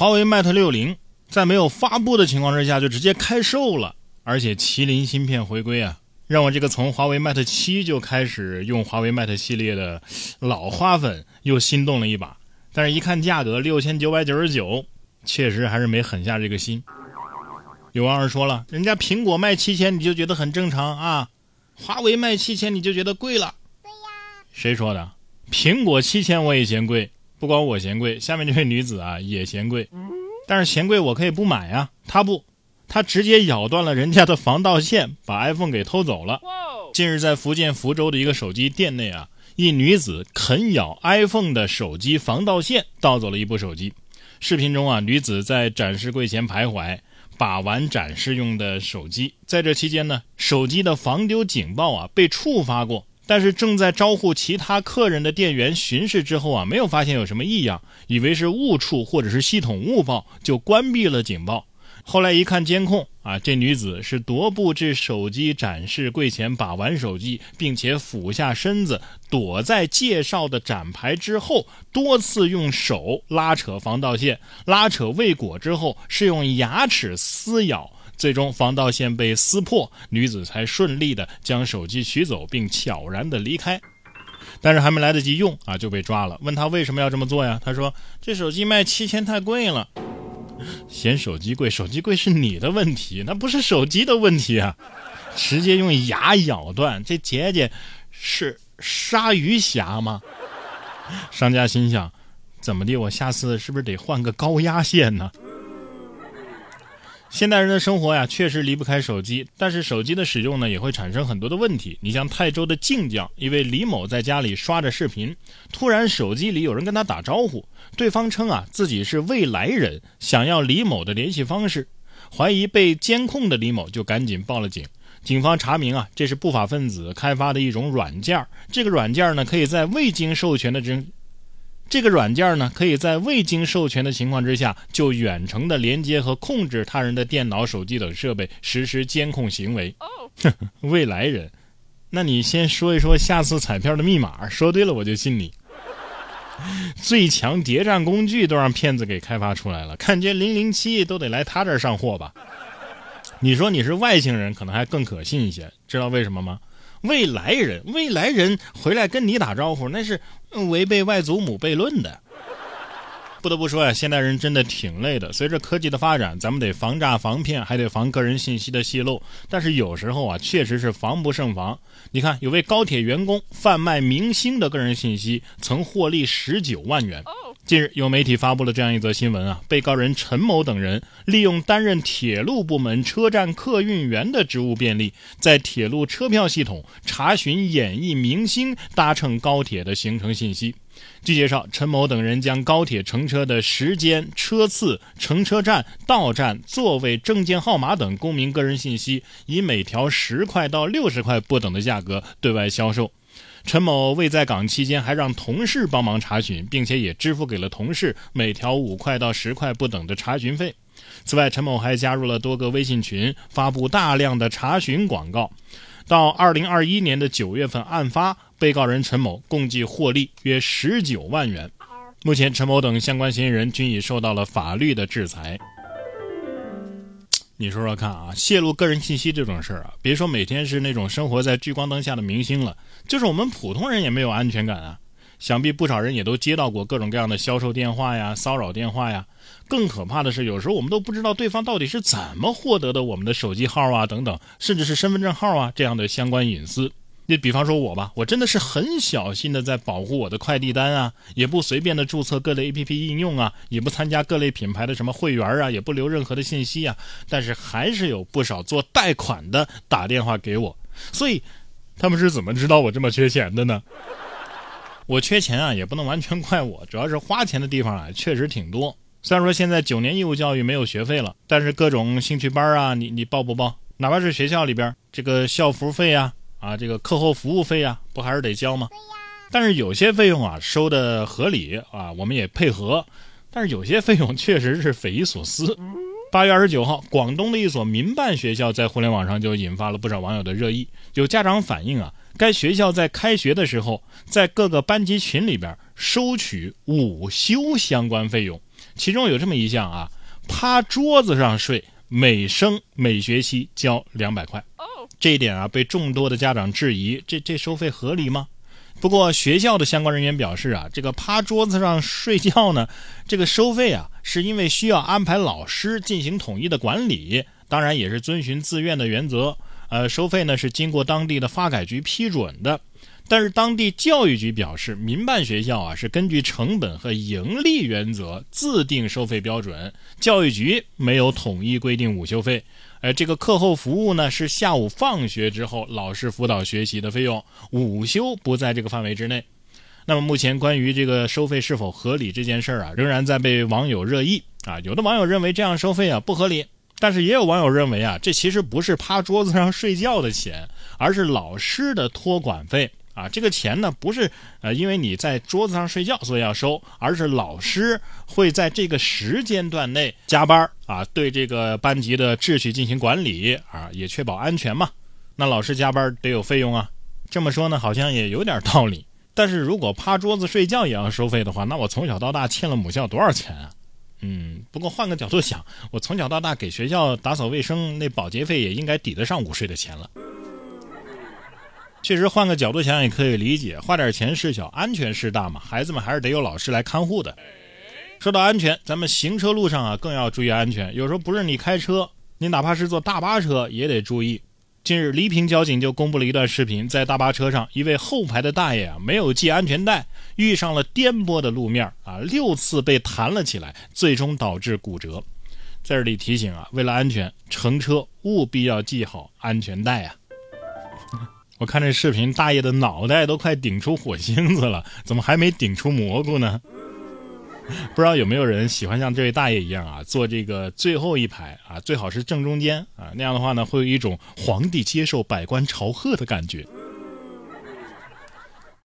华为 Mate 六零在没有发布的情况之下就直接开售了，而且麒麟芯片回归啊，让我这个从华为 Mate 七就开始用华为 Mate 系列的老花粉又心动了一把。但是，一看价格六千九百九十九，确实还是没狠下这个心。有网友说了，人家苹果卖七千你就觉得很正常啊，华为卖七千你就觉得贵了。对呀，谁说的？苹果七千我也嫌贵，不光我嫌贵，下面这位女子啊也嫌贵。但是嫌贵我可以不买啊，她不，她直接咬断了人家的防盗线，把 iPhone 给偷走了。近日在福建福州的一个手机店内啊，一女子啃咬 iPhone 的手机防盗线，盗走了一部手机。视频中啊，女子在展示柜前徘徊。把玩展示用的手机，在这期间呢，手机的防丢警报啊被触发过，但是正在招呼其他客人的店员巡视之后啊，没有发现有什么异样，以为是误触或者是系统误报，就关闭了警报。后来一看监控啊，这女子是踱步至手机展示柜前把玩手机，并且俯下身子躲在介绍的展牌之后，多次用手拉扯防盗线，拉扯未果之后是用牙齿撕咬，最终防盗线被撕破，女子才顺利的将手机取走，并悄然的离开。但是还没来得及用啊，就被抓了。问他为什么要这么做呀？他说这手机卖七千太贵了。嫌手机贵，手机贵是你的问题，那不是手机的问题啊！直接用牙咬断，这姐姐是鲨鱼侠吗？商家心想，怎么的？我下次是不是得换个高压线呢？现代人的生活呀，确实离不开手机，但是手机的使用呢，也会产生很多的问题。你像泰州的靖江一位李某在家里刷着视频，突然手机里有人跟他打招呼，对方称啊自己是未来人，想要李某的联系方式，怀疑被监控的李某就赶紧报了警。警方查明啊，这是不法分子开发的一种软件，这个软件呢，可以在未经授权的真。这个软件呢，可以在未经授权的情况之下，就远程的连接和控制他人的电脑、手机等设备，实施监控行为。未来人，那你先说一说下次彩票的密码，说对了我就信你。最强谍战工具都让骗子给开发出来了，看见零零七都得来他这儿上货吧？你说你是外星人，可能还更可信一些，知道为什么吗？未来人，未来人回来跟你打招呼，那是违背外祖母悖论的。不得不说呀，现代人真的挺累的。随着科技的发展，咱们得防诈防骗，还得防个人信息的泄露。但是有时候啊，确实是防不胜防。你看，有位高铁员工贩卖明星的个人信息，曾获利十九万元。近日，有媒体发布了这样一则新闻啊，被告人陈某等人利用担任铁路部门车站客运员的职务便利，在铁路车票系统查询演艺明星搭乘高铁的行程信息。据介绍，陈某等人将高铁乘车的时间、车次、乘车站、到站、座位、证件号码等公民个人信息，以每条十块到六十块不等的价格对外销售。陈某未在岗期间，还让同事帮忙查询，并且也支付给了同事每条五块到十块不等的查询费。此外，陈某还加入了多个微信群，发布大量的查询广告。到二零二一年的九月份案发，被告人陈某共计获利约十九万元。目前，陈某等相关嫌疑人均已受到了法律的制裁。你说说看啊，泄露个人信息这种事儿啊，别说每天是那种生活在聚光灯下的明星了，就是我们普通人也没有安全感啊。想必不少人也都接到过各种各样的销售电话呀、骚扰电话呀。更可怕的是，有时候我们都不知道对方到底是怎么获得的我们的手机号啊等等，甚至是身份证号啊这样的相关隐私。你比方说我吧，我真的是很小心的在保护我的快递单啊，也不随便的注册各类 APP 应用啊，也不参加各类品牌的什么会员啊，也不留任何的信息啊。但是还是有不少做贷款的打电话给我，所以他们是怎么知道我这么缺钱的呢？我缺钱啊，也不能完全怪我，主要是花钱的地方啊确实挺多。虽然说现在九年义务教育没有学费了，但是各种兴趣班啊，你你报不报？哪怕是学校里边这个校服费啊。啊，这个课后服务费啊，不还是得交吗？但是有些费用啊，收的合理啊，我们也配合。但是有些费用确实是匪夷所思。八月二十九号，广东的一所民办学校在互联网上就引发了不少网友的热议。有家长反映啊，该学校在开学的时候，在各个班级群里边收取午休相关费用，其中有这么一项啊，趴桌子上睡，每生每学期交两百块。这一点啊，被众多的家长质疑，这这收费合理吗？不过学校的相关人员表示啊，这个趴桌子上睡觉呢，这个收费啊，是因为需要安排老师进行统一的管理，当然也是遵循自愿的原则。呃，收费呢是经过当地的发改局批准的。但是当地教育局表示，民办学校啊是根据成本和盈利原则自定收费标准，教育局没有统一规定午休费。呃，这个课后服务呢是下午放学之后老师辅导学习的费用，午休不在这个范围之内。那么目前关于这个收费是否合理这件事儿啊，仍然在被网友热议啊。有的网友认为这样收费啊不合理，但是也有网友认为啊，这其实不是趴桌子上睡觉的钱，而是老师的托管费。啊，这个钱呢不是呃，因为你在桌子上睡觉所以要收，而是老师会在这个时间段内加班啊，对这个班级的秩序进行管理啊，也确保安全嘛。那老师加班得有费用啊。这么说呢，好像也有点道理。但是如果趴桌子睡觉也要收费的话，那我从小到大欠了母校多少钱啊？嗯，不过换个角度想，我从小到大给学校打扫卫生那保洁费也应该抵得上午睡的钱了。确实，换个角度想也可以理解，花点钱事小，安全事大嘛。孩子们还是得有老师来看护的。说到安全，咱们行车路上啊更要注意安全。有时候不是你开车，你哪怕是坐大巴车也得注意。近日，黎平交警就公布了一段视频，在大巴车上，一位后排的大爷啊没有系安全带，遇上了颠簸的路面啊，六次被弹了起来，最终导致骨折。在这里提醒啊，为了安全，乘车务必要系好安全带啊。我看这视频，大爷的脑袋都快顶出火星子了，怎么还没顶出蘑菇呢？不知道有没有人喜欢像这位大爷一样啊，坐这个最后一排啊，最好是正中间啊，那样的话呢，会有一种皇帝接受百官朝贺的感觉。